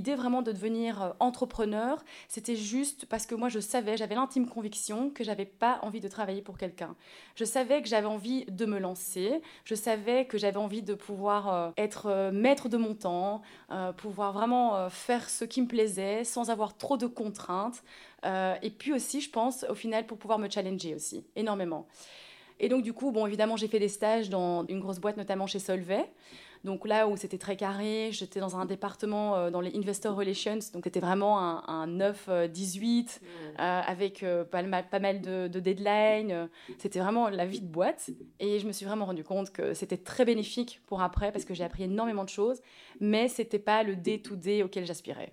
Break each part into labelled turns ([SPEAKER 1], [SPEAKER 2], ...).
[SPEAKER 1] l'idée vraiment de devenir euh, entrepreneur, c'était juste parce que moi je savais, j'avais l'intime conviction que j'avais pas envie de travailler pour quelqu'un. Je savais que j'avais envie de me lancer, je savais que j'avais envie de pouvoir euh, être euh, maître de mon temps, pouvoir vraiment faire ce qui me plaisait sans avoir trop de contraintes. et puis aussi, je pense, au final, pour pouvoir me challenger aussi, énormément. Et donc, du coup, bon, évidemment, j'ai fait des stages dans une grosse boîte, notamment chez Solvay. Donc là où c'était très carré, j'étais dans un département euh, dans les Investor Relations, donc c'était vraiment un, 9-18 euh, euh, avec pas, mal, de, de deadlines. C'était vraiment la vie de boîte et je me suis vraiment rendu compte que c'était très bénéfique pour après parce que j'ai appris énormément de choses, mais c'était pas le day-to-day auquel j'aspirais.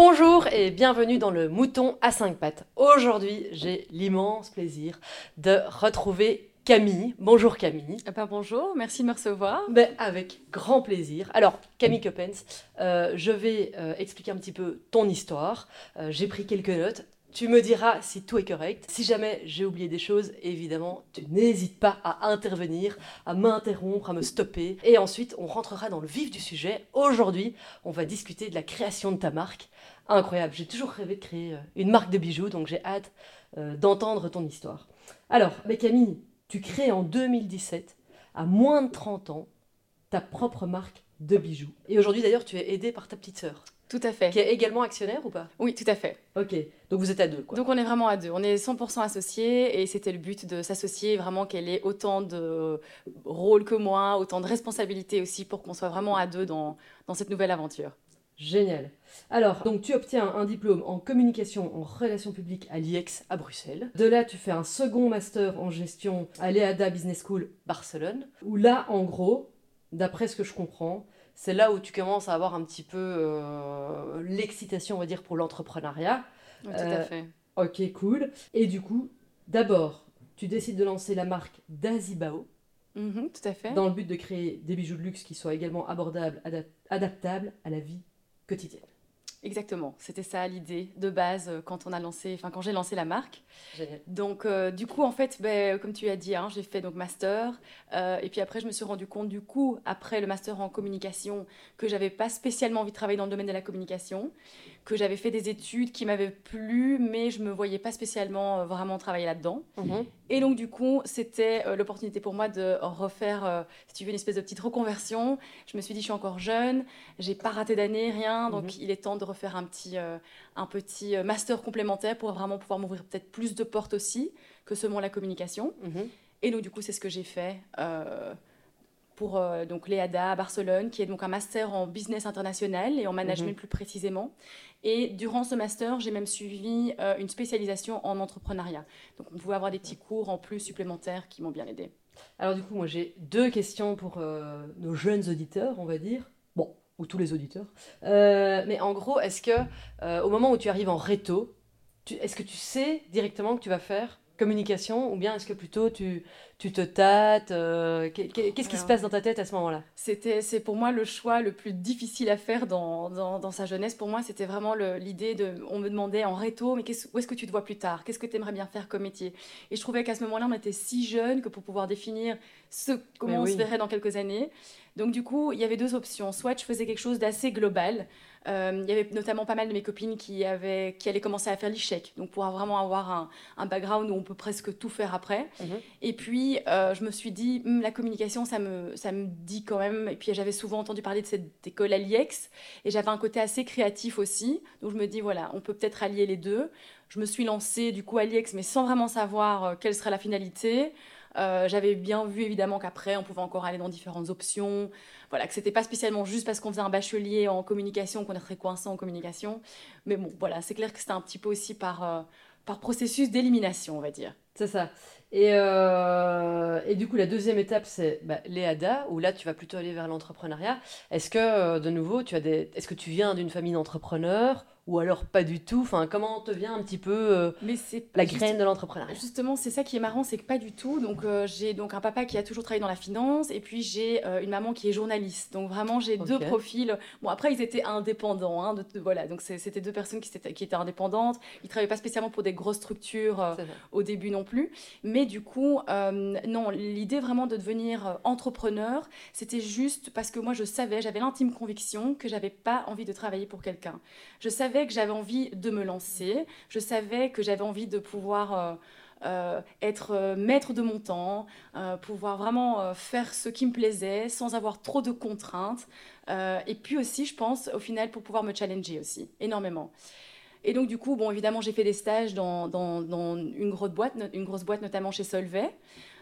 [SPEAKER 2] Bonjour et bienvenue dans le Mouton à 5 pattes. Aujourd'hui, j'ai l'immense plaisir de retrouver Camille. Bonjour Camille.
[SPEAKER 1] Bah bonjour, merci de me recevoir.
[SPEAKER 2] Ben, avec grand plaisir. Alors, Camille Coppens, euh, je vais euh, expliquer un petit peu ton histoire. Euh, j'ai pris quelques notes. Tu me diras si tout est correct. Si jamais j'ai oublié des choses, évidemment, tu n'hésites pas à intervenir, à m'interrompre, à me stopper. Et ensuite, on rentrera dans le vif du sujet. Aujourd'hui, on va discuter de la création de ta marque. Incroyable, j'ai toujours rêvé de créer une marque de bijoux, donc j'ai hâte d'entendre ton histoire. Alors, mais Camille, tu crées en 2017, à moins de 30 ans, ta propre marque de bijoux. Et aujourd'hui d'ailleurs, tu es aidée par ta petite sœur.
[SPEAKER 1] Tout à fait.
[SPEAKER 2] Qui est également actionnaire ou pas?
[SPEAKER 1] Oui, tout à fait.
[SPEAKER 2] Ok, donc vous êtes à deux quoi.
[SPEAKER 1] Donc on est vraiment à deux. On est 100% associés et c'était le but de s'associer vraiment qu'elle ait autant de rôles que moi, autant de responsabilités aussi pour qu'on soit vraiment à deux dans, dans cette nouvelle aventure.
[SPEAKER 2] Génial. Alors, donc tu obtiens un diplôme en communication en relations publiques à l'IEX à Bruxelles. De là, tu fais un second master en gestion à l'EADA Business School Barcelone. Où là, en gros, d'après ce que je comprends, c'est là où tu commences à avoir un petit peu euh, l'excitation, on va dire, pour l'entrepreneuriat.
[SPEAKER 1] tout à euh, fait.
[SPEAKER 2] Ok, cool. Et du coup, d'abord, tu décides de lancer la marque d'Azibao.
[SPEAKER 1] Mhm, tout à fait.
[SPEAKER 2] Dans le but de créer des bijoux de luxe qui soient également abordables, adaptables à la vie quotidienne.
[SPEAKER 1] Exactement, c'était ça l'idée de base euh, quand on a lancé, enfin quand j'ai lancé la marque. Donc euh, du coup en fait, ben, comme tu as dit, hein, j'ai fait donc master euh, et puis après je me suis rendu compte du coup après le master en communication que j'avais pas spécialement envie de travailler dans le domaine de la communication, que j'avais fait des études qui m'avaient plu mais je me voyais pas spécialement vraiment travailler là-dedans. Mhm. Et donc du coup c'était l'opportunité pour moi de refaire, si tu veux, une espèce de petite reconversion. Je me suis dit je suis encore jeune, j'ai pas raté d'année rien, donc mhm. il est temps de refaire un petit, euh, un petit euh, master complémentaire pour vraiment pouvoir m'ouvrir peut-être plus de portes aussi que seulement la communication. Mhm. Et donc, du coup, c'est ce que j'ai fait euh, pour donc l'EADA à Barcelone, qui est donc un master en business international et en management mhm. plus précisément. Et durant ce master, j'ai même suivi une spécialisation en entrepreneuriat. Donc, on pouvait avoir des petits cours en plus supplémentaires qui m'ont bien aidé.
[SPEAKER 2] Alors, du coup, moi, j'ai deux questions pour nos jeunes auditeurs, on va dire ou tous les auditeurs. Euh, mais en gros, est-ce que euh, au moment où tu arrives en réto, est-ce que tu sais directement que tu vas faire communication ou bien est-ce que plutôt tu, tu te tâtes euh, Qu'est-ce qui se passe dans ta tête à ce moment-là?
[SPEAKER 1] C'était c'est pour moi le choix le plus difficile à faire dans, dans, dans sa jeunesse. Pour moi, c'était vraiment l'idée de on me demandait en réto mais où est-ce que tu te vois plus tard? Qu'est-ce que tu aimerais bien faire comme métier? Et je trouvais qu'à ce moment-là, on était si jeune que pour pouvoir définir ce comment on se verrait dans quelques années. Donc du coup, il y avait deux options. Soit je faisais quelque chose d'assez global. Euh, il y avait notamment pas mal de mes copines qui, avaient, qui allaient commencer à faire l'échec, donc pour vraiment avoir un, un, background où on peut presque tout faire après. Mhm. Et puis, euh, je me suis dit, hum, la communication, ça me, ça me dit quand même. Et puis, j'avais souvent entendu parler de cette école à l'IEX, et j'avais un côté assez créatif aussi. Donc, je me dis, voilà, on peut peut-être allier les deux. Je me suis lancée du coup à l'IEX, mais sans vraiment savoir euh, quelle serait la finalité. Euh, j'avais bien vu évidemment qu'après, on pouvait encore aller dans différentes options. Voilà, que c'était pas spécialement juste parce qu'on faisait un bachelier en communication qu'on est très coincé en communication. Mais bon, voilà, c'est clair que c'était un petit peu aussi par, euh, par processus d'élimination, on va dire.
[SPEAKER 2] C'est ça. Et, euh, et, du coup, la deuxième étape, c'est bah, l'EADA, où là, tu vas plutôt aller vers l'entrepreneuriat. Est-ce que, de nouveau, tu as des... est-ce que tu viens d'une famille d'entrepreneurs ou alors pas du tout Enfin, comment te vient un petit peu euh, Mais la graine de l'entrepreneuriat?
[SPEAKER 1] Justement, c'est ça qui est marrant, c'est que pas du tout. Donc, euh, j'ai donc un papa qui a toujours travaillé dans la finance, et puis j'ai euh, une maman qui est journaliste. Donc, vraiment, j'ai deux profils. Bon, après, ils étaient indépendants. Hein, de, voilà, donc c'était deux personnes qui étaient, qui étaient indépendantes. Ils travaillaient pas spécialement pour des grosses structures au début non plus. Mais du coup, non, l'idée vraiment de devenir entrepreneur, c'était juste parce que moi, je savais, j'avais l'intime conviction que j'avais pas envie de travailler pour quelqu'un. Je savais que j'avais envie de me lancer, je savais que j'avais envie de pouvoir euh, euh, être euh, maître de mon temps, pouvoir vraiment faire ce qui me plaisait sans avoir trop de contraintes. et puis aussi, je pense, au final, pour pouvoir me challenger aussi, énormément. Et donc, du coup, bon, évidemment, j'ai fait des stages dans, une, grosse boîte, une grosse boîte, notamment chez Solvay.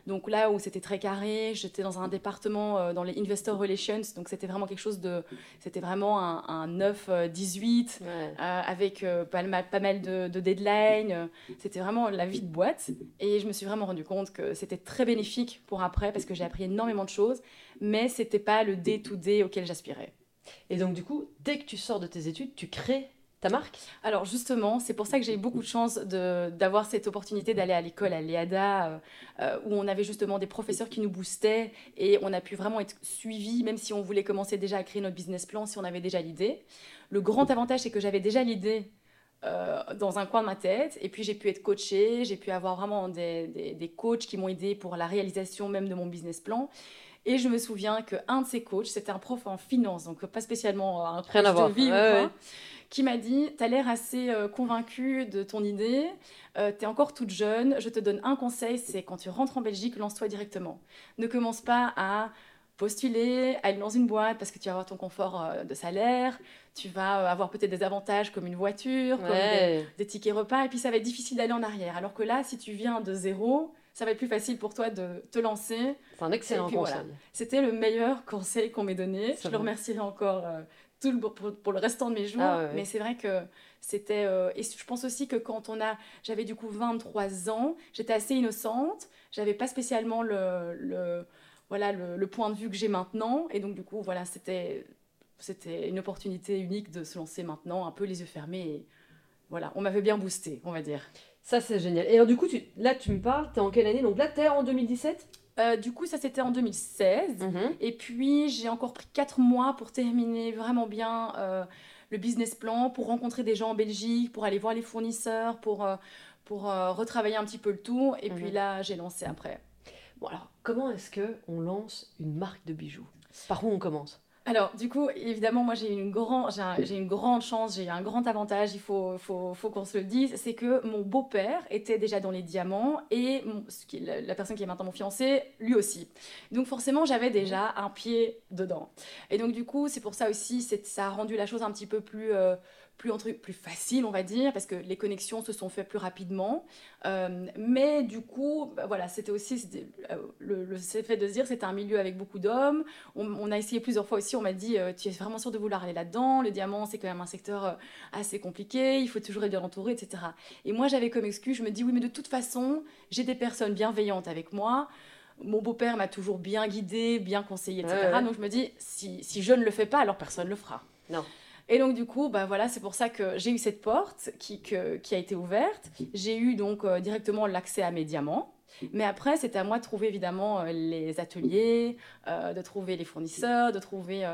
[SPEAKER 1] Donc là où c'était très carré, j'étais dans un département euh, dans les investor relations, donc c'était vraiment quelque chose de, c'était vraiment un, 9-18 euh, avec euh, pas, mal, pas mal de, de deadlines. C'était vraiment la vie de boîte et je me suis vraiment rendu compte que c'était très bénéfique pour après parce que j'ai appris énormément de choses, mais c'était pas le day to day auquel j'aspirais.
[SPEAKER 2] Et donc du coup, dès que tu sors de tes études, tu crées ta marque
[SPEAKER 1] Alors justement, c'est pour ça que j'ai eu beaucoup de chance d'avoir cette opportunité d'aller à l'école à l'EADA, euh, euh, où on avait justement des professeurs qui nous boostaient et on a pu vraiment être suivis, même si on voulait commencer déjà à créer notre business plan, si on avait déjà l'idée. Le grand avantage, c'est que j'avais déjà l'idée euh, dans un coin de ma tête. Et puis j'ai pu être coachée, j'ai pu avoir vraiment des, des, coachs qui m'ont aidé pour la réalisation même de mon business plan. Et je me souviens qu'un de ces coachs, c'était un prof en finance, donc pas spécialement un coach de vie qui m'a dit Tu as l'air assez euh, convaincu de ton idée, euh, tu es encore toute jeune, je te donne un conseil c'est quand tu rentres en Belgique, lance-toi directement. Ne commence pas à postuler, aller dans une boîte parce que tu vas avoir ton confort euh, de salaire, tu vas avoir peut-être des avantages comme une voiture, comme des, tickets repas, et puis ça va être difficile d'aller en arrière. Alors que là, si tu viens de zéro, ça va être plus facile pour toi de te lancer.
[SPEAKER 2] C'est un excellent conseil.
[SPEAKER 1] C'était le meilleur conseil qu'on m'ait donné. je le remercierai encore tout le, pour, le restant de mes jours. Ah mais c'est vrai que c'était. Euh, et je pense aussi que quand on a. J'avais du coup 23 ans, j'étais assez innocente, j'avais pas spécialement le, le voilà, le, point de vue que j'ai maintenant. Et donc, du coup, voilà, c'était. C'était une opportunité unique de se lancer maintenant, un peu les yeux fermés. Et voilà, on m'avait bien boosté, on va dire.
[SPEAKER 2] Ça, c'est génial. Et alors, du coup, tu, là, tu me parles, tu es en quelle année? Donc là, tu es en 2017
[SPEAKER 1] euh, du coup, ça c'était en 2016. Mhm. Et puis, j'ai encore pris 4 mois pour terminer vraiment bien euh, le business plan, pour rencontrer des gens en Belgique, pour aller voir les fournisseurs, pour, euh, pour retravailler un petit peu le tout. Et puis mhm. là, j'ai lancé après.
[SPEAKER 2] Bon, alors, comment est-ce qu'on lance une marque de bijoux? Par où on commence?
[SPEAKER 1] Alors, du coup, évidemment, moi, j'ai une, grand, une grande chance, j'ai un grand avantage, il faut, faut, faut qu'on se le dise, c'est que mon beau-père était déjà dans les diamants et ce qui, la, personne qui est maintenant mon fiancé, lui aussi. Donc, forcément, j'avais déjà un pied dedans. Et donc, du coup, c'est pour ça aussi, ça a rendu la chose un petit peu plus, euh, plus, plus facile, on va dire, parce que les connexions se sont faites plus rapidement. Euh, mais du coup, bah, voilà, c'était aussi euh, le, le, fait de se dire c'était un milieu avec beaucoup d'hommes. On, a essayé plusieurs fois aussi, on m'a dit euh, tu es vraiment sûr de vouloir aller là-dedans? Le diamant, c'est quand même un secteur assez compliqué, il faut toujours être bien entouré, etc. Et moi, j'avais comme excuse, je me dis oui, mais de toute façon, j'ai des personnes bienveillantes avec moi. Mon beau-père m'a toujours bien guidé, bien conseillé, etc. Donc je me dis, si, si je ne le fais pas, alors personne ne le fera.
[SPEAKER 2] Non.
[SPEAKER 1] Et donc, du coup, bah, voilà, c'est pour ça que j'ai eu cette porte qui, qui a été ouverte. J'ai eu donc euh, directement l'accès à mes diamants. Mais après, c'était à moi de trouver évidemment euh, les ateliers, euh, de trouver les fournisseurs, de trouver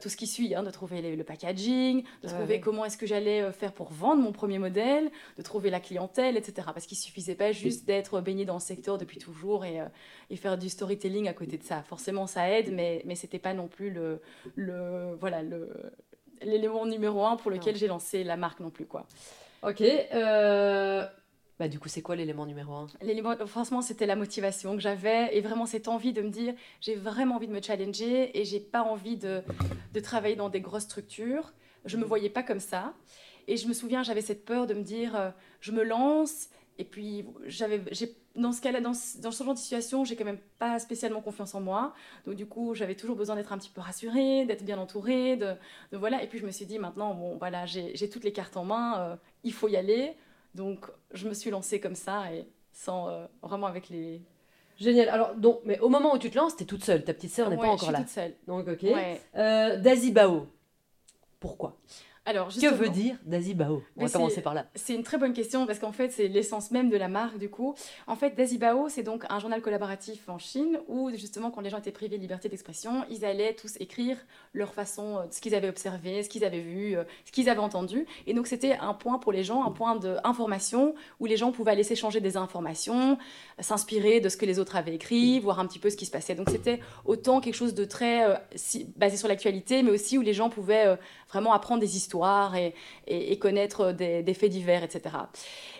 [SPEAKER 1] tout ce qui suit, hein, de trouver le packaging, de trouver comment est-ce que j'allais faire pour vendre mon premier modèle, de trouver la clientèle, etc. Parce qu'il suffisait pas juste d'être baigné dans le secteur depuis toujours et, et, faire du storytelling à côté de ça. Forcément, ça aide, mais, mais c'était pas non plus le, le, voilà, le, l'élément numéro un pour lequel j'ai lancé la marque non plus. quoi.
[SPEAKER 2] Ok. Euh, bah, du coup, c'est quoi l'élément numéro un?
[SPEAKER 1] L'élément, franchement, c'était la motivation que j'avais et vraiment cette envie de me dire j'ai vraiment envie de me challenger et j'ai pas envie de, de, travailler dans des grosses structures. Je me voyais pas comme ça. Et je me souviens, j'avais cette peur de me dire euh, je me lance et puis, j'avais, dans ce cas-là, dans, dans, ce genre de situation, j'ai quand même pas spécialement confiance en moi. Donc, du coup, j'avais toujours besoin d'être un petit peu rassurée, d'être bien entourée. De, voilà. Et puis, je me suis dit, maintenant, bon, voilà, j'ai, toutes les cartes en main, euh, il faut y aller. Donc, je me suis lancée comme ça et sans vraiment avec les.
[SPEAKER 2] Génial. Alors, donc, mais au moment où tu te lances, tu es toute seule. Ta petite sœur n'est pas encore
[SPEAKER 1] je
[SPEAKER 2] suis
[SPEAKER 1] là. toute seule.
[SPEAKER 2] Donc, ok. Dazibao. Pourquoi?
[SPEAKER 1] Alors,
[SPEAKER 2] que veut dire Dazibao On va commencer par là.
[SPEAKER 1] C'est une très bonne question parce qu'en fait, c'est l'essence même de la marque du coup. En fait, Dazibao, c'est donc un journal collaboratif en Chine où justement, quand les gens étaient privés de liberté d'expression, ils allaient tous écrire leur façon, euh, ce qu'ils avaient observé, ce qu'ils avaient vu, euh, ce qu'ils avaient entendu. Et donc, c'était un point pour les gens, un point d'information où les gens pouvaient aller s'échanger des informations, s'inspirer de ce que les autres avaient écrit, voir un petit peu ce qui se passait. Donc, c'était autant quelque chose de très euh, basé sur l'actualité, mais aussi où les gens pouvaient vraiment apprendre des histoires et, et, connaître des, faits divers, etc.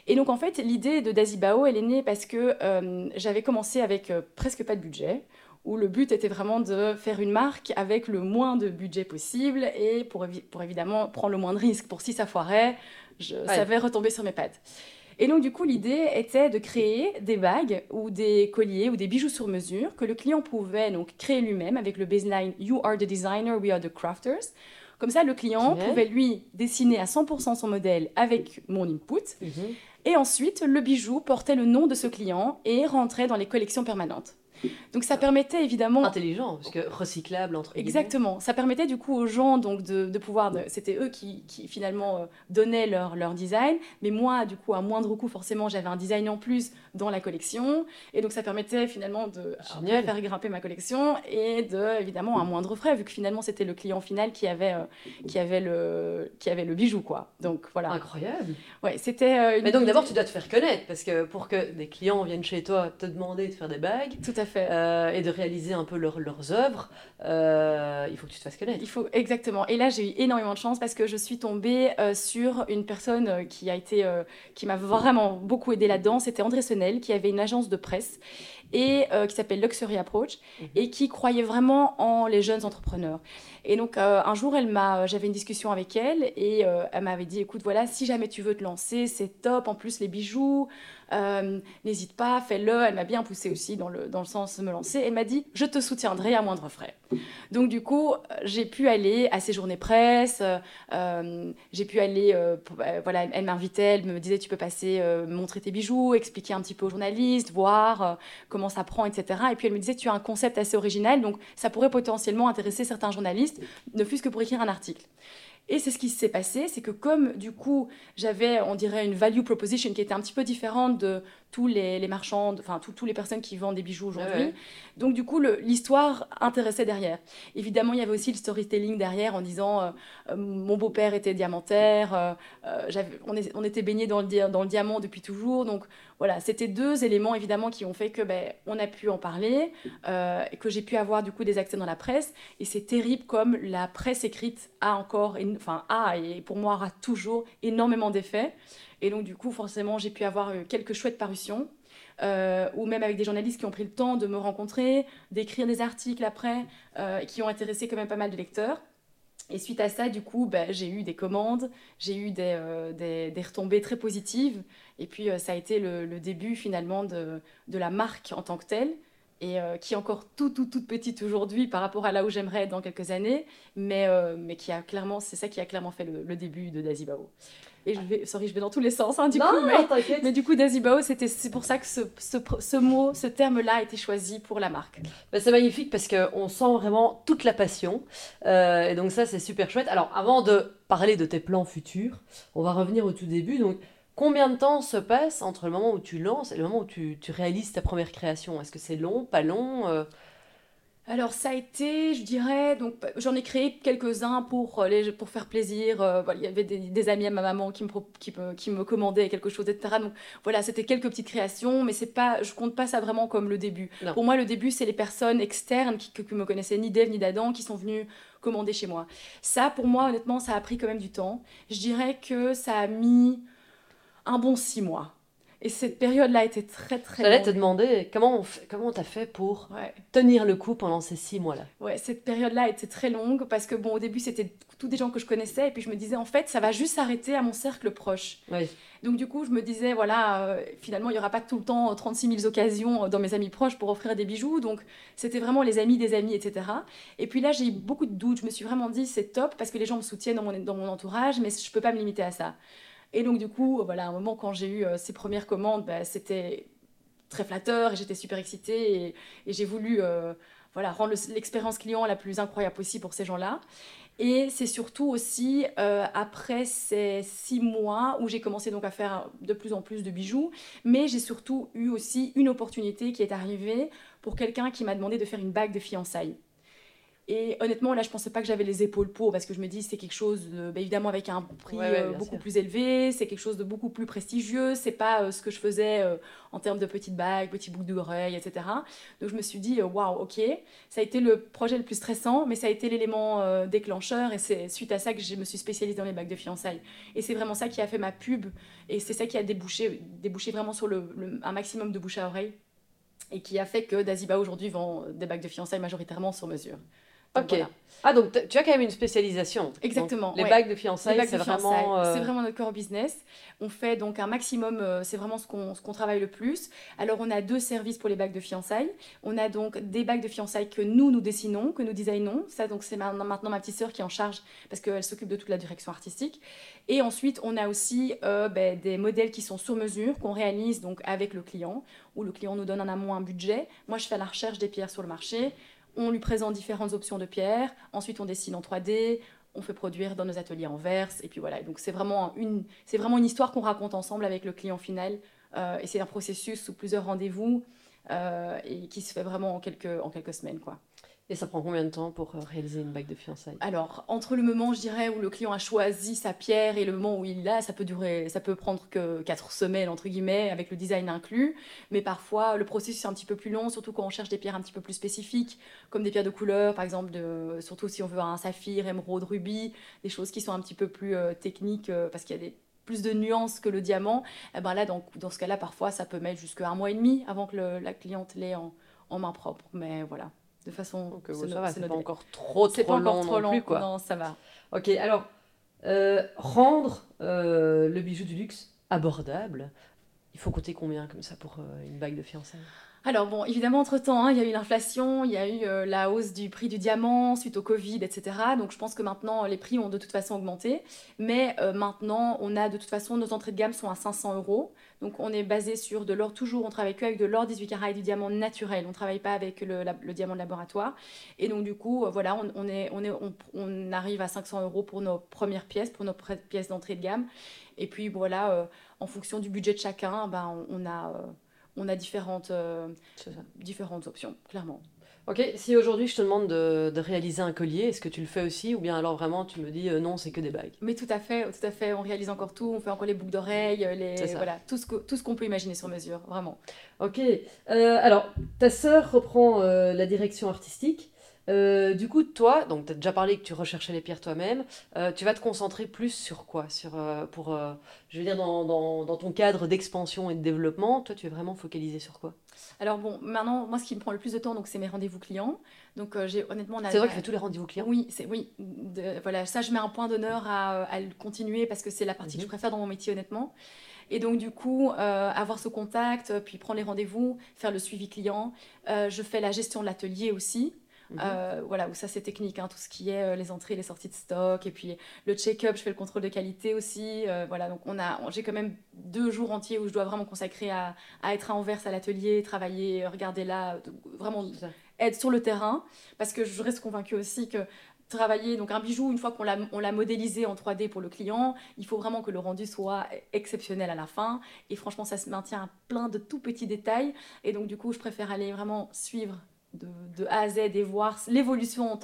[SPEAKER 1] Et donc en fait, l'idée de Dazibao, elle est née parce que euh, j'avais commencé avec euh, presque pas de budget où le but était vraiment de faire une marque avec le moins de budget possible et pour, pour évidemment prendre le moins de risques. Pour si ça foirait, je savais retomber sur mes pattes. Et donc, du coup, l'idée était de créer des bagues ou des colliers ou des bijoux sur mesure que le client pouvait donc créer lui-même avec le baseline You are the designer, we are the crafters. Comme ça, le client pouvait lui dessiner à 100% son modèle avec mon input. Mhm. Et ensuite, le bijou portait le nom de ce client et rentrait dans les collections permanentes. Donc ça permettait évidemment...
[SPEAKER 2] Intelligent, parce que recyclable entre
[SPEAKER 1] Exactement. Ça permettait du coup aux gens donc de, de pouvoir... C'était eux qui, qui finalement euh, donnaient leur, leur design, mais moi du coup à moindre coût forcément j'avais un design en plus dans la collection, et donc ça permettait finalement de faire grimper ma collection et de évidemment à moindre frais vu que finalement c'était le client final qui avait, euh, qui, avait le, qui avait le bijou quoi. Donc voilà.
[SPEAKER 2] Incroyable.
[SPEAKER 1] Ouais, c'était... Euh,
[SPEAKER 2] mais donc d'abord tu dois te faire connaître, parce que pour que des clients viennent chez toi te demander de faire des bagues...
[SPEAKER 1] Tout à fait.
[SPEAKER 2] Euh, et de réaliser un peu leurs œuvres, euh, il faut que tu te fasses connaître.
[SPEAKER 1] Il faut exactement. Et là, j'ai eu énormément de chance parce que je suis tombée euh, sur une personne qui a été, qui m'a vraiment beaucoup aidé là-dedans. C'était André Senel qui avait une agence de presse et qui s'appelle Luxury Approach mhm. et qui croyait vraiment en les jeunes entrepreneurs. Et donc un jour, elle m'a, j'avais une discussion avec elle et elle m'avait dit, écoute, voilà, si jamais tu veux te lancer, c'est top. En plus, les bijoux. Euh, n'hésite pas, fais-le. Elle m'a bien poussé aussi dans le, dans le sens de me lancer. Elle m'a dit, je te soutiendrai à moindre frais. Donc du coup, j'ai pu aller à ces journées presse, euh, j'ai pu aller, euh, voilà, elle m'invitait, elle me disait, tu peux passer, montrer tes bijoux, expliquer un petit peu aux journalistes, voir comment ça prend, etc. Et puis elle me disait, tu as un concept assez original, donc ça pourrait potentiellement intéresser certains journalistes, ne fût-ce que pour écrire un article. Et c'est ce qui s'est passé, c'est que comme du coup j'avais, on dirait, une value proposition qui était un petit peu différente de tous les, marchands, enfin toutes les personnes qui vendent des bijoux aujourd'hui. Donc du coup, l'histoire intéressait derrière. Évidemment, il y avait aussi le storytelling derrière en disant euh, euh, mon beau-père était diamantaire, euh, on, on, était baigné dans le, dans le diamant depuis toujours. Donc voilà, c'était deux éléments évidemment qui ont fait que ben, on a pu en parler, et que j'ai pu avoir du coup des accès dans la presse. Et c'est terrible comme la presse écrite a encore, enfin a et pour moi aura toujours énormément d'effets. Et donc, du coup, forcément, j'ai pu avoir euh, quelques chouettes parutions, euh, ou même avec des journalistes qui ont pris le temps de me rencontrer, d'écrire des articles après, euh, qui ont intéressé quand même pas mal de lecteurs. Et suite à ça, du coup, bah, j'ai eu des commandes, j'ai eu des, des, retombées très positives. Et puis, ça a été le, début finalement de, la marque en tant que telle, et qui est encore tout, tout, toute petite aujourd'hui par rapport à là où j'aimerais être dans quelques années, mais, mais qui a clairement, c'est ça qui a clairement fait le, le début de Dazibao. Et je vais, sorry, je vais dans tous les sens, hein, du coup. Mais, mais, du coup, Dazibao, c'était, c'est pour ça que ce, ce, ce mot, ce terme-là a été choisi pour la marque.
[SPEAKER 2] Bah, c'est magnifique parce qu'on sent vraiment toute la passion. Euh, et donc ça, c'est super chouette. Alors, avant de parler de tes plans futurs, on va revenir au tout début. Donc, Combien de temps se passe entre le moment où tu lances et le moment où tu, tu réalises ta première création? Est-ce que c'est long, pas long euh?
[SPEAKER 1] Alors ça a été, je dirais, donc j'en ai créé quelques-uns pour, euh, les, pour faire plaisir. Euh, voilà, il y avait des, amis à ma maman qui me, qui, qui me commandaient quelque chose, etc. Donc voilà, c'était quelques petites créations, mais c'est pas, je compte pas ça vraiment comme le début. Pour moi, le début, c'est les personnes externes qui, ne me connaissaient ni d'Eve ni d'Adam qui sont venues commander chez moi. Ça, pour moi, honnêtement, ça a pris quand même du temps. Je dirais que ça a mis un bon six mois et cette période-là était très très
[SPEAKER 2] J'allais te demander comment on comment t'as fait pour tenir le coup pendant ces six mois-là.
[SPEAKER 1] Ouais, cette période-là était très longue parce que bon au début c'était tous des gens que je connaissais et puis je me disais en fait ça va juste s'arrêter à mon cercle proche. Donc du coup je me disais voilà euh, finalement il y aura pas tout le temps 36 000 occasions dans mes amis proches pour offrir des bijoux donc c'était vraiment les amis des amis etc. Et puis là j'ai eu beaucoup de doutes je me suis vraiment dit c'est top parce que les gens me soutiennent dans mon dans mon entourage mais je peux pas me limiter à ça. Et donc, du coup, voilà, à un moment, quand j'ai eu euh, ces premières commandes, bah, c'était très flatteur et j'étais super excitée et, j'ai voulu voilà, rendre l'expérience client la plus incroyable possible pour ces gens-là. Et c'est surtout aussi après ces six mois où j'ai commencé donc à faire de plus en plus de bijoux, mais j'ai surtout eu aussi une opportunité qui est arrivée pour quelqu'un qui m'a demandé de faire une bague de fiançailles. Et honnêtement, là, je pensais pas que j'avais les épaules pour, parce que je me dis, c'est quelque chose, bah, évidemment, avec un prix euh, beaucoup plus élevé, c'est quelque chose de beaucoup plus prestigieux, c'est pas euh, ce que je faisais euh, en termes de petites bagues, petits boucles d'oreilles, etc. Donc je me suis dit, waouh, ok, ça a été le projet le plus stressant, mais ça a été l'élément déclencheur, et c'est suite à ça que je me suis spécialisée dans les bagues de fiançailles. Et c'est vraiment ça qui a fait ma pub, et c'est ça qui a débouché, débouché vraiment sur le, un maximum de bouche à oreille, et qui a fait que Daziba aujourd'hui vend des bagues de fiançailles majoritairement sur mesure.
[SPEAKER 2] Ok. Ah, donc tu as quand même une spécialisation.
[SPEAKER 1] Exactement.
[SPEAKER 2] les bagues de fiançailles, c'est vraiment.
[SPEAKER 1] Euh, c'est vraiment notre core business. On fait donc un maximum, euh, c'est vraiment ce qu'on travaille le plus. Alors, on a deux services pour les bagues de fiançailles. On a donc des bagues de fiançailles que nous, nous dessinons, que nous designons. Ça, donc, c'est maintenant ma petite sœur qui est en charge parce qu'elle s'occupe de toute la direction artistique. Et ensuite, on a aussi euh, ben, des modèles qui sont sur mesure, qu'on réalise donc avec le client, où le client nous donne en amont un budget. Moi, je fais la recherche des pierres sur le marché on lui présente différentes options de pierres, ensuite on dessine en 3D, on fait produire dans nos ateliers en verse, et puis voilà. Donc c'est vraiment une, c'est vraiment une histoire qu'on raconte ensemble avec le client final, euh, et c'est un processus sous plusieurs rendez-vous, euh, et qui se fait vraiment en quelques, en quelques semaines, quoi.
[SPEAKER 2] Et ça prend combien de temps pour euh, réaliser une bague de fiançailles?
[SPEAKER 1] Alors, entre le moment, je dirais, où le client a choisi sa pierre et le moment où il l'a, ça peut durer, ça peut prendre que 4 semaines, entre guillemets, avec le design inclus. Mais parfois, le processus est un petit peu plus long, surtout quand on cherche des pierres un petit peu plus spécifiques, comme des pierres de couleur, par exemple, surtout si on veut un saphir, émeraude, rubis, des choses qui sont un petit peu plus euh, techniques, euh, parce qu'il y a plus de nuances que le diamant, eh ben là, dans, dans ce cas-là, parfois, ça peut mettre jusqu'à un mois et demi avant que la cliente l'ait en, en main propre. Mais voilà de façon.
[SPEAKER 2] Donc, euh, ça va, c'est pas encore trop, trop, pas long, encore trop long plus, quoi.
[SPEAKER 1] Non, ça va.
[SPEAKER 2] Ok, alors, euh, rendre euh, le bijou du luxe abordable, il faut compter combien comme ça pour une bague de fiançailles?
[SPEAKER 1] Alors bon, évidemment, entre-temps, hein, il y a eu l'inflation, il y a eu euh, la hausse du prix du diamant suite au Covid, etc. Donc je pense que maintenant, les prix ont de toute façon augmenté. Mais euh, maintenant, on a de toute façon, nos entrées de gamme sont à 500 euros. Donc on est basé sur de l'or toujours, on travaille que avec de l'or 18 carats et du diamant naturel. On ne travaille pas avec le, diamant de laboratoire. Et donc du coup, euh, voilà, on, est, on, est, on, arrive à 500 euros pour nos premières pièces, pour nos pièces d'entrée de gamme. Et puis voilà, en fonction du budget de chacun, ben, on, a on a différentes, euh, différentes options, clairement.
[SPEAKER 2] Ok, si aujourd'hui je te demande de, réaliser un collier, est-ce que tu le fais aussi ou bien alors vraiment tu me dis euh, non, c'est que des bagues?
[SPEAKER 1] Mais tout à fait, tout à fait, on réalise encore tout, on fait encore les boucles d'oreilles, les voilà, tout ce tout ce qu'on peut imaginer sur mesure, vraiment.
[SPEAKER 2] Ok, euh, alors ta sœur reprend la direction artistique. Euh, du coup, toi, donc tu as déjà parlé que tu recherchais les pierres toi-même, euh, tu vas te concentrer plus sur quoi? Sur, euh, pour, Je veux dire, dans, dans, dans ton cadre d'expansion et de développement, toi, tu es vraiment focalisé sur quoi?
[SPEAKER 1] Alors bon, maintenant, moi, ce qui me prend le plus de temps, donc c'est mes rendez-vous clients. Donc j'ai honnêtement...
[SPEAKER 2] C'est vrai que tu fais tous les rendez-vous clients?
[SPEAKER 1] Oui, c'est oui. voilà, ça, je mets un point d'honneur à, à, le continuer parce que c'est la partie que je mhm. préfère dans mon métier, honnêtement. Et donc, du coup, avoir ce contact, puis prendre les rendez-vous, faire le suivi client. je fais la gestion de l'atelier aussi. Mhm. Euh, voilà, où ça c'est technique, hein, tout ce qui est euh, les entrées, les sorties de stock, et puis le check-up, je fais le contrôle de qualité aussi. Euh, voilà, donc on a, j'ai quand même deux jours entiers où je dois vraiment consacrer à, à être à Anvers à l'atelier, travailler, regarder là, vraiment être sur le terrain, parce que je reste convaincue aussi que travailler donc un bijou une fois qu'on l'a on l'a modélisé en 3D pour le client il faut vraiment que le rendu soit exceptionnel à la fin et franchement ça se maintient à plein de tout petits détails et donc du coup je préfère aller vraiment suivre de, A à Z et voir l'évolution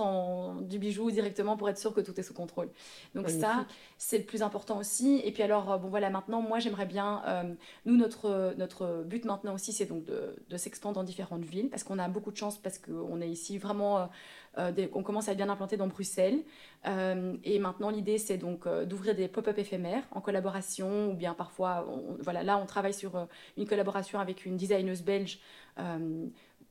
[SPEAKER 1] du bijou directement pour être sûr que tout est sous contrôle. Donc ça, c'est le plus important aussi. Et puis alors, euh, bon voilà, maintenant, moi j'aimerais bien, euh, nous, notre, notre but maintenant aussi, c'est donc de, de s'expandre dans différentes villes, parce qu'on a beaucoup de chance, parce qu'on est ici vraiment, euh, on commence à être bien implanté dans Bruxelles. et maintenant, l'idée, c'est donc d'ouvrir des pop-up éphémères en collaboration, ou bien parfois, voilà, là, on travaille sur une collaboration avec une designeuse belge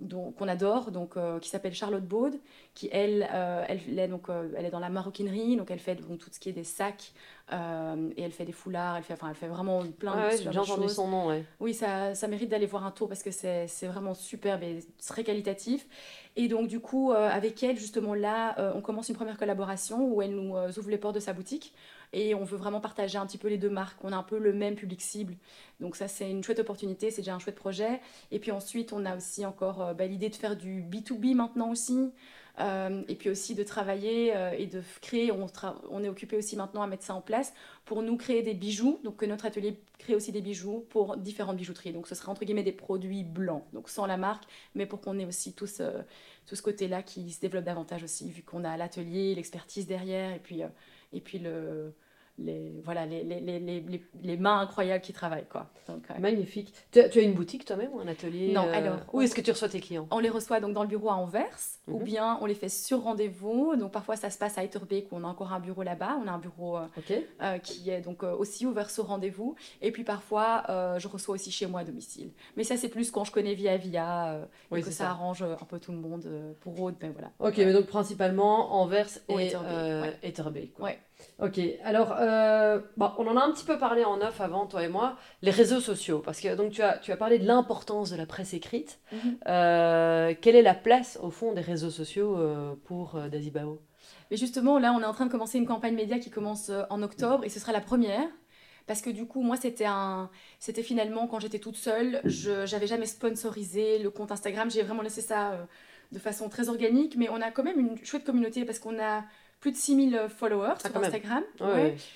[SPEAKER 1] qu'on adore, donc, qui s'appelle Charlotte Baud, qui elle, elle, est, donc, elle est dans la maroquinerie, donc elle fait donc, tout ce qui est des sacs, et elle fait des foulards, elle fait, enfin, elle fait vraiment plein
[SPEAKER 2] de, choses. J'ai entendu son nom, ouais.
[SPEAKER 1] Oui, ça, ça mérite d'aller voir un tour parce que c'est vraiment superbe et très qualitatif. Et donc, du coup, avec elle, justement, là, on commence une première collaboration où elle nous ouvre les portes de sa boutique et on veut vraiment partager un petit peu les deux marques. On a un peu le même public cible. Donc ça, c'est une chouette opportunité, c'est déjà un chouette projet. Et puis ensuite, on a aussi encore euh, bah, l'idée de faire du B2B maintenant aussi. Euh, et puis aussi de travailler euh, et de créer, on, est occupé aussi maintenant à mettre ça en place pour nous créer des bijoux, donc que notre atelier crée aussi des bijoux pour différentes bijouteries. Donc ce sera entre guillemets des produits blancs, donc sans la marque, mais pour qu'on ait aussi tout ce, tout ce côté-là qui se développe davantage aussi, vu qu'on a l'atelier, l'expertise derrière, et puis, et puis le, les, voilà, les, les, les, les, mains incroyables qui travaillent. Quoi.
[SPEAKER 2] Donc, Magnifique. Tu as, tu as, une boutique toi-même ou un atelier
[SPEAKER 1] Non, euh, alors.
[SPEAKER 2] Où est-ce que tu reçois tes clients?
[SPEAKER 1] On les reçoit donc dans le bureau à Anvers, ou mhm. bien on les fait sur rendez-vous. Donc parfois ça se passe à Etterbeek où on a encore un bureau là-bas. On a un bureau euh, euh, qui est donc aussi ouvert sur rendez-vous. Et puis parfois je reçois aussi chez moi à domicile. Mais ça c'est plus quand je connais via via et que ça, arrange un peu tout le monde pour autre. Ben voilà.
[SPEAKER 2] Ok, mais donc principalement Anvers et Etterbeek. ouais. Ok, alors euh, on en a un petit peu parlé en off avant, toi et moi, les réseaux sociaux, parce que donc tu as, tu as parlé de l'importance de la presse écrite. Mhm. Euh, quelle est la place au fond des réseaux sociaux euh, pour Dazibao
[SPEAKER 1] Mais justement, là, on est en train de commencer une campagne média qui commence en octobre et ce sera la première. Parce que du coup, moi, c'était un, c'était finalement quand j'étais toute seule, je n'avais jamais sponsorisé le compte Instagram. J'ai vraiment laissé ça de façon très organique, mais on a quand même une chouette communauté parce qu'on a plus de 6000 euh, followers ah, sur Instagram,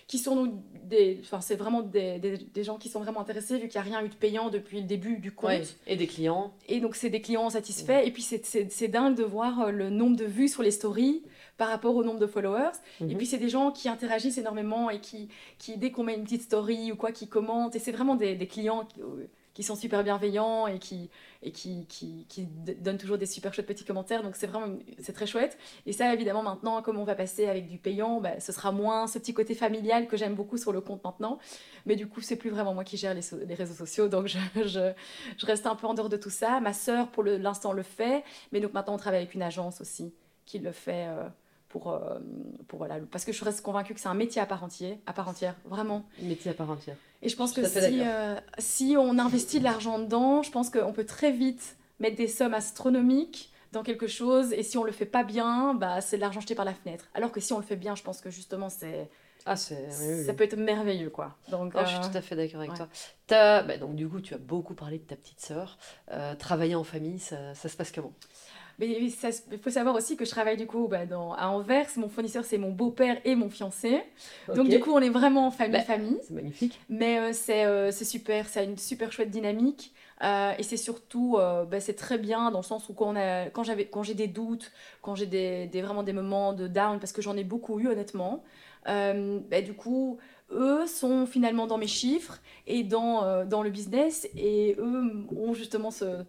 [SPEAKER 1] qui sont des, enfin c'est vraiment des, des, gens qui sont vraiment intéressés vu qu'il n'y a rien eu de payant depuis le début du compte.
[SPEAKER 2] Et des clients.
[SPEAKER 1] Et donc c'est des clients satisfaits. Et puis c'est dingue de voir euh, le nombre de vues sur les stories par rapport au nombre de followers. Et mhm. puis c'est des gens qui interagissent énormément et qui, qui dès qu'on met une petite story ou quoi, qui commentent. Et c'est vraiment des, clients qui, euh, qui sont super bienveillants et qui, et qui, qui, qui donnent toujours des super chouettes petits commentaires. Donc c'est vraiment c'est très chouette. Et ça, évidemment, maintenant, comme on va passer avec du payant, bah, ce sera moins ce petit côté familial que j'aime beaucoup sur le compte maintenant. Mais du coup, c'est plus vraiment moi qui gère les, les réseaux sociaux. Donc je, je, je, reste un peu en dehors de tout ça. Ma sœur, pour l'instant, le, fait. Mais donc maintenant, on travaille avec une agence aussi qui le fait. Euh, pour, euh, pour, voilà, parce que je reste convaincue que c'est un métier à part, entière, à part entière, vraiment.
[SPEAKER 2] Métier à part entière.
[SPEAKER 1] Et je pense que si, euh, si on investit de l'argent dedans, je pense qu'on peut très vite mettre des sommes astronomiques dans quelque chose, et si on le fait pas bien, bah, c'est de l'argent jeté par la fenêtre. Alors que si on le fait bien, je pense que justement, c'est...
[SPEAKER 2] Ah, c'est...
[SPEAKER 1] ça peut être merveilleux, quoi.
[SPEAKER 2] Donc, oh, Je suis euh, tout à fait d'accord avec toi. As... Bah, donc, du coup, tu as beaucoup parlé de ta petite sœur. travailler en famille, ça, ça se passe comment?
[SPEAKER 1] Mais il faut savoir aussi que je travaille du coup bah, dans, à Anvers. Mon fournisseur, c'est mon beau-père et mon fiancé. Donc du coup, on est vraiment famille-famille. Bah,
[SPEAKER 2] c'est magnifique.
[SPEAKER 1] Mais euh, euh, c'est super, ça a une super chouette dynamique. Euh, et c'est surtout, bah, c'est très bien dans le sens où quand, quand, quand j'ai des doutes, quand j'ai des, des, vraiment des moments de down, parce que j'en ai beaucoup eu honnêtement, bah, du coup, eux sont finalement dans mes chiffres et dans, dans le business et eux ont justement ce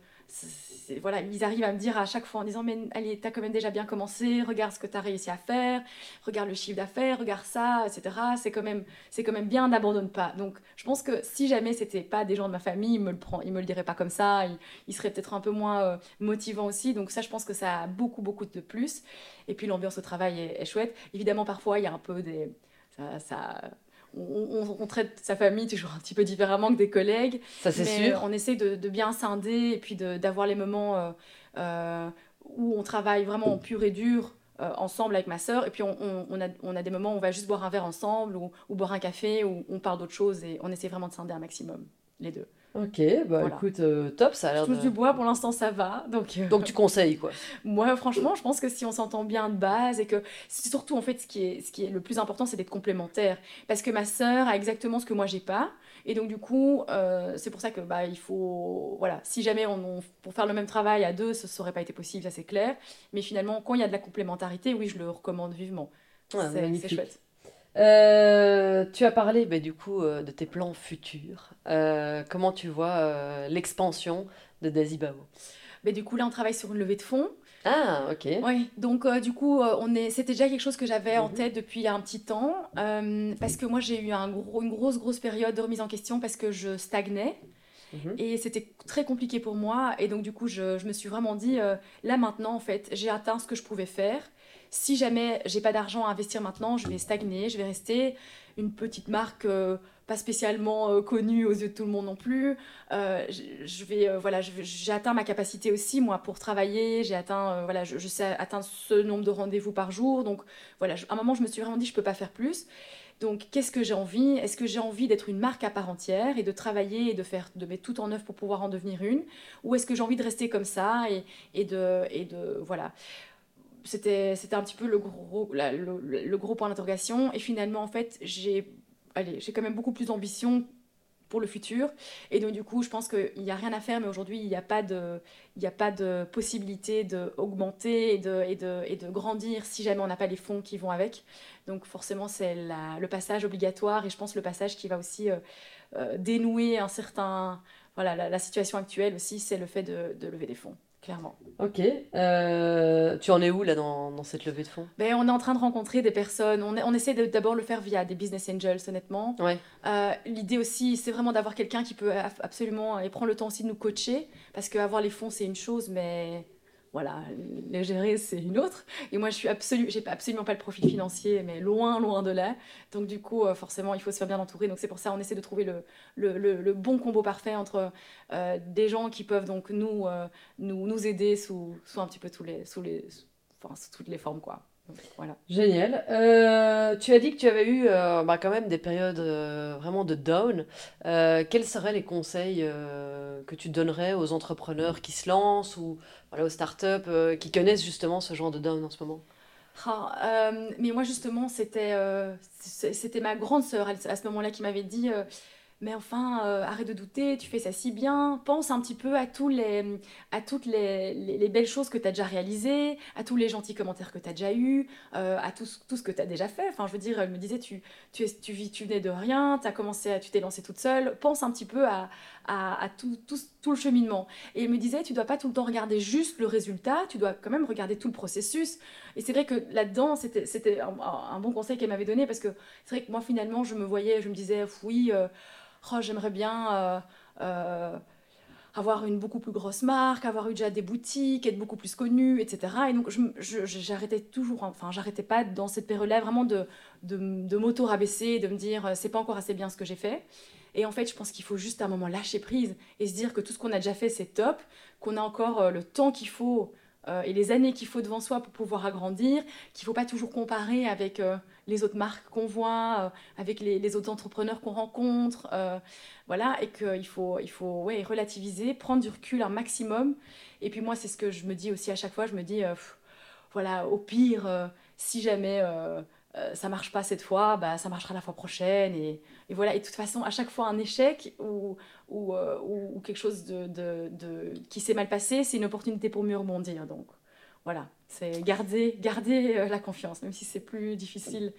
[SPEAKER 1] voilà, ils arrivent à me dire à chaque fois en disant Mais allez, t'as quand même déjà bien commencé, regarde ce que t'as réussi à faire, regarde le chiffre d'affaires, regarde ça, etc. C'est quand, même, quand même bien, n'abandonne pas. Donc je pense que si jamais c'était pas des gens de ma famille, ils me le, prend, me le diraient pas comme ça, ils, ils seraient peut-être un peu moins euh, motivants aussi. Donc ça, je pense que ça a beaucoup, beaucoup de plus. Et puis l'ambiance au travail est, chouette. Évidemment, parfois, il y a un peu des. ça on, traite sa famille toujours un petit peu différemment que des collègues.
[SPEAKER 2] Ça, c'est sûr.
[SPEAKER 1] On essaie de, bien scinder et puis d'avoir les moments euh, euh, où on travaille vraiment en pur et dur euh, ensemble avec ma sœur. Et puis, on, a, des moments où on va juste boire un verre ensemble ou, ou boire un café ou on parle d'autre chose et on essaie vraiment de scinder un maximum, les deux.
[SPEAKER 2] Ok, bah écoute, euh, top, ça a l'air
[SPEAKER 1] de... du bois, pour l'instant ça va. Donc,
[SPEAKER 2] euh, donc tu conseilles quoi
[SPEAKER 1] Moi franchement, je pense que si on s'entend bien de base et que surtout en fait ce qui est, ce qui est le plus important c'est d'être complémentaire. Parce que ma sœur a exactement ce que moi j'ai pas. Et donc du coup, euh, c'est pour ça que bah, il faut... Voilà, si jamais on, pour faire le même travail à deux, ce n'aurait pas été possible, ça c'est clair. Mais finalement, quand il y a de la complémentarité, oui, je le recommande vivement. c'est chouette.
[SPEAKER 2] Euh, tu as parlé bah, du coup euh, de tes plans futurs. Euh, comment tu vois l'expansion de Daisy Bao?
[SPEAKER 1] Bah, Du coup, là, on travaille sur une levée de fonds.
[SPEAKER 2] Ah, ok.
[SPEAKER 1] Oui, donc du coup, on est... c'était déjà quelque chose que j'avais en mhm. tête depuis un petit temps. parce que moi, j'ai eu un gros, une grosse, grosse période de remise en question parce que je stagnais. Mhm. Et c'était très compliqué pour moi. Et donc, du coup, je, je me suis vraiment dit, là maintenant, en fait, j'ai atteint ce que je pouvais faire. Si jamais j'ai pas d'argent à investir maintenant, je vais stagner, je vais rester une petite marque euh, pas spécialement euh, connue aux yeux de tout le monde non plus. je, vais, voilà, j'ai atteint ma capacité aussi, moi, pour travailler. J'ai atteint, voilà, je, sais atteindre ce nombre de rendez-vous par jour. Donc, voilà, à un moment, je me suis vraiment dit, je peux pas faire plus. Donc, qu'est-ce que j'ai envie? Est-ce que j'ai envie d'être une marque à part entière et de travailler et de faire de mettre tout en œuvre pour pouvoir en devenir une? Ou est-ce que j'ai envie de rester comme ça et, de, et de. Voilà. C'était un petit peu le gros, point d'interrogation. Et finalement, en fait, j'ai quand même beaucoup plus d'ambition pour le futur. Et donc, du coup, je pense qu'il n'y a rien à faire, mais aujourd'hui, il n'y a, pas de, il a pas de possibilité d'augmenter et de, et, de, et de grandir si jamais on n'a pas les fonds qui vont avec. Donc, forcément, c'est le passage obligatoire et je pense le passage qui va aussi euh, euh, dénouer un certain. Voilà, la, situation actuelle aussi, c'est le fait de lever des fonds clairement.
[SPEAKER 2] Ok. Euh, tu en es où là dans, dans cette levée de fonds?
[SPEAKER 1] Ben, On est en train de rencontrer des personnes. On, on essaie d'abord le faire via des business angels, honnêtement. Ouais. Euh, L'idée aussi, c'est vraiment d'avoir quelqu'un qui peut absolument et prend le temps aussi de nous coacher. Parce qu'avoir les fonds, c'est une chose, mais voilà, les gérer, c'est une autre. Et moi, je suis absolu, j'ai absolument pas le profil financier, mais loin, loin de là. Donc, du coup, euh, forcément, il faut se faire bien entourer. Donc, c'est pour ça on essaie de trouver le, bon combo parfait entre euh, des gens qui peuvent donc nous, euh, nous, nous aider sous, sous un petit peu tous les, sous les, sous toutes les formes, quoi. Voilà.
[SPEAKER 2] Génial. Euh, tu as dit que tu avais eu euh, bah, quand même des périodes euh, vraiment de down. quels seraient les conseils que tu donnerais aux entrepreneurs qui se lancent ou voilà, aux startups qui connaissent justement ce genre de down en ce moment?
[SPEAKER 1] Ah, Mais moi justement, c'était c'était ma grande sœur à ce moment-là qui m'avait dit mais enfin, euh, arrête de douter, tu fais ça si bien. Pense un petit peu à, tous les, à toutes les, les, belles choses que tu as déjà réalisées, à tous les gentils commentaires que tu as déjà eus, euh, à tout, tout ce que tu as déjà fait. Enfin, je veux dire, elle me disait, tu, tu, es, tu, vis, tu venais de rien, as commencé tu t'es lancée toute seule. Pense un petit peu à, à, tout, tout, tout, le cheminement. Et elle me disait, tu dois pas tout le temps regarder juste le résultat, tu dois quand même regarder tout le processus. Et c'est vrai que là-dedans, c'était un, un, bon conseil qu'elle m'avait donné parce que c'est vrai que moi, finalement, je me voyais, je me disais, oui. Euh, oh, j'aimerais bien euh, euh, avoir une beaucoup plus grosse marque, avoir eu déjà des boutiques, être beaucoup plus connue, etc. Et donc j'arrêtais toujours, enfin j'arrêtais pas dans cette période-là vraiment de, de, de m'auto-rabaisser, de me dire c'est pas encore assez bien ce que j'ai fait. Et en fait, je pense qu'il faut juste à un moment lâcher prise et se dire que tout ce qu'on a déjà fait, c'est top, qu'on a encore le temps qu'il faut euh, et les années qu'il faut devant soi pour pouvoir agrandir, qu'il ne faut pas toujours comparer avec euh, les autres marques qu'on voit, euh, avec les, autres entrepreneurs qu'on rencontre, voilà, et qu'il faut, il faut ouais, relativiser, prendre du recul un maximum. Et puis moi, c'est ce que je me dis aussi à chaque fois, je me dis, voilà, au pire, si jamais euh, ça marche pas cette fois, bah, ça marchera la fois prochaine. Et, et, voilà, et de toute façon, à chaque fois, un échec ou, ou, euh, ou, quelque chose de, de, de qui s'est mal passé, c'est une opportunité pour mieux rebondir. Donc voilà, c'est garder, garder euh, la confiance, même si c'est plus difficile.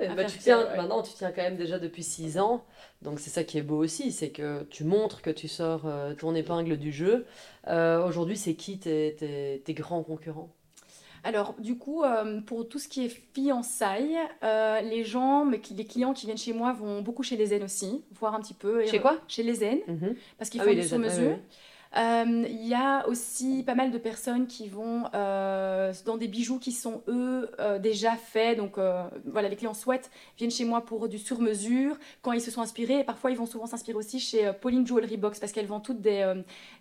[SPEAKER 2] bah, tu tiens, Maintenant, tu tiens quand même déjà depuis 6 ans, donc c'est ça qui est beau aussi, c'est que tu montres que tu sors ton épingle du jeu. Aujourd'hui, c'est qui tes, tes, tes grands concurrents?
[SPEAKER 1] Alors, du coup, euh, pour tout ce qui est fiançailles, euh, les gens, mais les clients qui viennent chez moi vont beaucoup chez les zen aussi, voir un petit peu.
[SPEAKER 2] Chez quoi?
[SPEAKER 1] Chez les zen, mhm. parce qu'ils ah font du sur-mesure. Euh, il y a aussi pas mal de personnes qui vont dans des bijoux qui sont eux déjà faits. Donc voilà, les clients souhaitent viennent chez moi pour du sur-mesure quand ils se sont inspirés. Et parfois, ils vont souvent s'inspirer aussi chez Pauline Jewelry Box parce qu'elles vendent toutes des,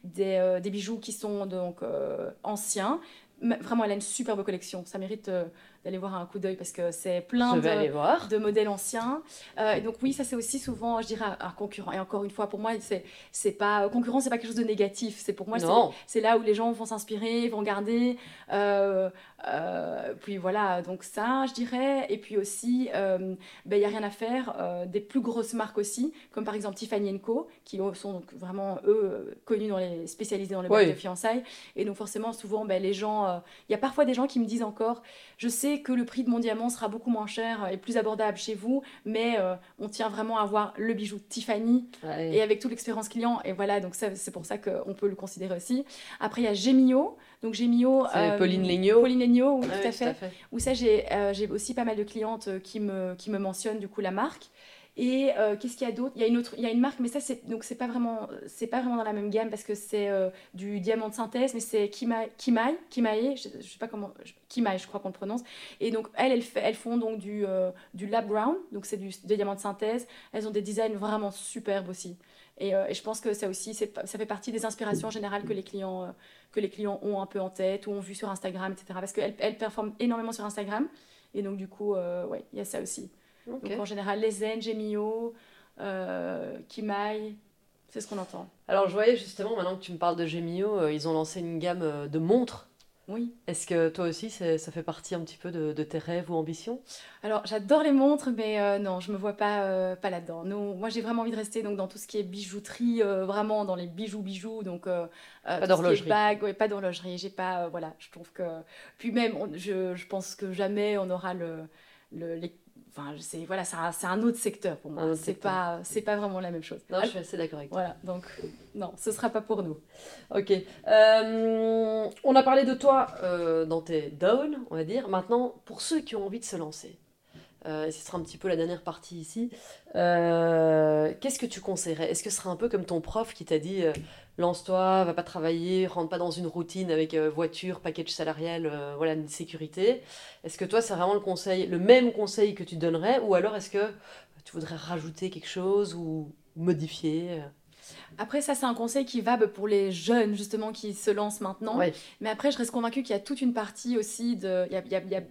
[SPEAKER 1] des, des, bijoux qui sont donc anciens vraiment, elle a une superbe collection. Ça mérite euh, d'aller voir un coup d'œil parce que c'est plein de, de, modèles anciens. Euh, et donc oui, ça c'est aussi souvent, je dirais, un concurrent. Et encore une fois, pour moi, c'est c'est pas concurrent, c'est pas quelque chose de négatif. C'est pour moi, c'est là où les gens vont s'inspirer, vont regarder. Euh, euh, puis voilà, donc ça, je dirais. Et puis aussi, il ben, n'y a rien à faire. des plus grosses marques aussi, comme par exemple Tiffany Co, qui sont donc vraiment eux connus dans les spécialisés dans les oui. de fiançailles. Et donc forcément, souvent, ben, les gens, il y a parfois des gens qui me disent encore, je sais que le prix de mon diamant sera beaucoup moins cher et plus abordable chez vous, mais euh, on tient vraiment à avoir le bijou Tiffany et avec toute l'expérience client. Et voilà, donc c'est pour ça qu'on peut le considérer aussi. Après, il y a Gemio. Donc Gemio.
[SPEAKER 2] Euh, Pauline Legnaud.
[SPEAKER 1] Pauline Legnaud, oui, tout, à fait. Où ça, j'ai euh, j'ai aussi pas mal de clientes qui me, qui me mentionnent du coup la marque. Et euh, qu'est-ce qu'il y a d'autre? Il y a une autre, il y a une marque, mais ça c'est donc c'est pas vraiment, c'est pas vraiment dans la même gamme parce que c'est euh, du diamant de synthèse, mais c'est Kimai, Kimai, Kimai, je, je, sais pas comment, Kimai, je crois qu'on le prononce. Et donc elles, elles, font donc du euh, du lab ground, donc c'est du des diamants de synthèse. Elles ont des designs vraiment superbes aussi. Et, et je pense que ça aussi, ça fait partie des inspirations générales que les clients que les clients ont un peu en tête ou ont vu sur Instagram, etc. Parce qu'elles elles performent énormément sur Instagram. Et donc, du coup, ouais, il y a ça aussi. Donc en général, les Zen, Gemio, euh, Kimai, c'est ce qu'on entend.
[SPEAKER 2] Alors je voyais justement, maintenant que tu me parles de Gemio, euh, ils ont lancé une gamme euh, de montres.
[SPEAKER 1] Oui.
[SPEAKER 2] Est-ce que toi aussi, ça fait partie un petit peu de, tes rêves ou ambitions?
[SPEAKER 1] Alors j'adore les montres, mais non, je me vois pas, pas là-dedans. moi j'ai vraiment envie de rester donc, dans tout ce qui est bijouterie, vraiment dans les bijoux, bijoux. Donc,
[SPEAKER 2] pas d'horlogerie.
[SPEAKER 1] Ouais, pas d'horlogerie. J'ai pas, voilà, je trouve que. Puis même, je, je, pense que jamais on aura le, le les Enfin, c'est voilà, c'est un, autre secteur pour moi. C'est pas, c'est pas vraiment la même chose.
[SPEAKER 2] Non, je suis assez d'accord avec
[SPEAKER 1] toi. Voilà, donc non, ce sera pas pour nous.
[SPEAKER 2] Ok. Euh, on a parlé de toi euh, dans tes down, on va dire. Maintenant, pour ceux qui ont envie de se lancer, euh, et ce sera un petit peu la dernière partie ici. Qu'est-ce que tu conseillerais? Est-ce que ce sera un peu comme ton prof qui t'a dit lance-toi, va pas travailler, rentre pas dans une routine avec euh, voiture, package salarial, euh, voilà, une sécurité. Est-ce que toi, c'est vraiment le conseil, le même conseil que tu donnerais, ou alors est-ce que tu voudrais rajouter quelque chose ou modifier euh?
[SPEAKER 1] après, ça, c'est un conseil qui va pour les jeunes, justement, qui se lancent maintenant. Mais après, je reste convaincue qu'il y a toute une partie aussi de. Il y a, il y a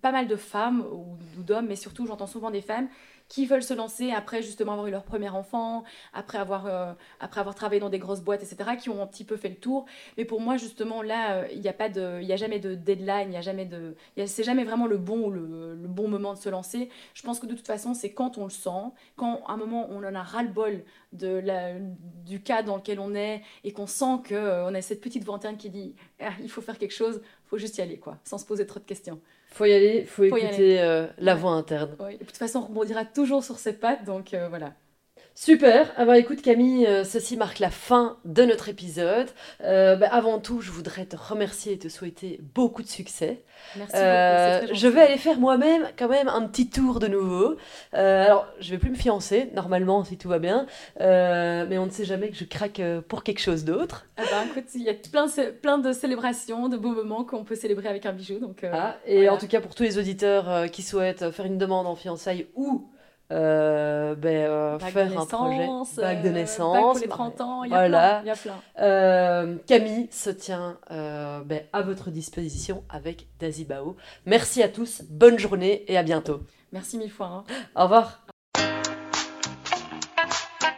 [SPEAKER 1] pas mal de femmes ou d'hommes, mais surtout, j'entends souvent des femmes qui veulent se lancer après justement avoir eu leur premier enfant, après avoir, euh, après avoir travaillé dans des grosses boîtes, etc., qui ont un petit peu fait le tour. Mais pour moi, justement, là, euh, il n'y a, pas de, y a jamais de deadline, il n'y a jamais de... C'est jamais vraiment le bon, le, bon moment de se lancer. Je pense que de toute façon, c'est quand on le sent, quand à un moment on en a ras-le-bol de la, du cas dans lequel on est et qu'on sent qu'on euh, a cette petite voix interne qui dit ah, il faut faire quelque chose, faut juste y aller, quoi, sans se poser trop de questions
[SPEAKER 2] faut y aller, faut, faut écouter euh, la voix interne.
[SPEAKER 1] De toute façon, on rebondira toujours sur ses pattes, donc euh, voilà.
[SPEAKER 2] Super. Alors ah écoute Camille, euh, ceci marque la fin de notre épisode. Euh, bah, avant tout, je voudrais te remercier et te souhaiter beaucoup de succès.
[SPEAKER 1] Merci euh, beaucoup.
[SPEAKER 2] Je vais aller faire moi-même quand même un petit tour de nouveau. alors, je vais plus me fiancer normalement si tout va bien, mais on ne sait jamais que je craque pour quelque chose d'autre.
[SPEAKER 1] Ah bah, écoute, il y a plein, plein de célébrations, de beaux moments qu'on peut célébrer avec un bijou. Donc,
[SPEAKER 2] ah, et en tout cas pour tous les auditeurs qui souhaitent faire une demande en fiançailles ou euh, ben, euh, faire un projet
[SPEAKER 1] bac de naissance, bac pour les 30 ans, il y a
[SPEAKER 2] voilà.
[SPEAKER 1] plein. Y a plein.
[SPEAKER 2] Euh, Camille se tient euh, ben, à votre disposition avec Dazibao. Merci à tous, bonne journée et à bientôt.
[SPEAKER 1] Merci mille fois. Hein.
[SPEAKER 2] Au revoir.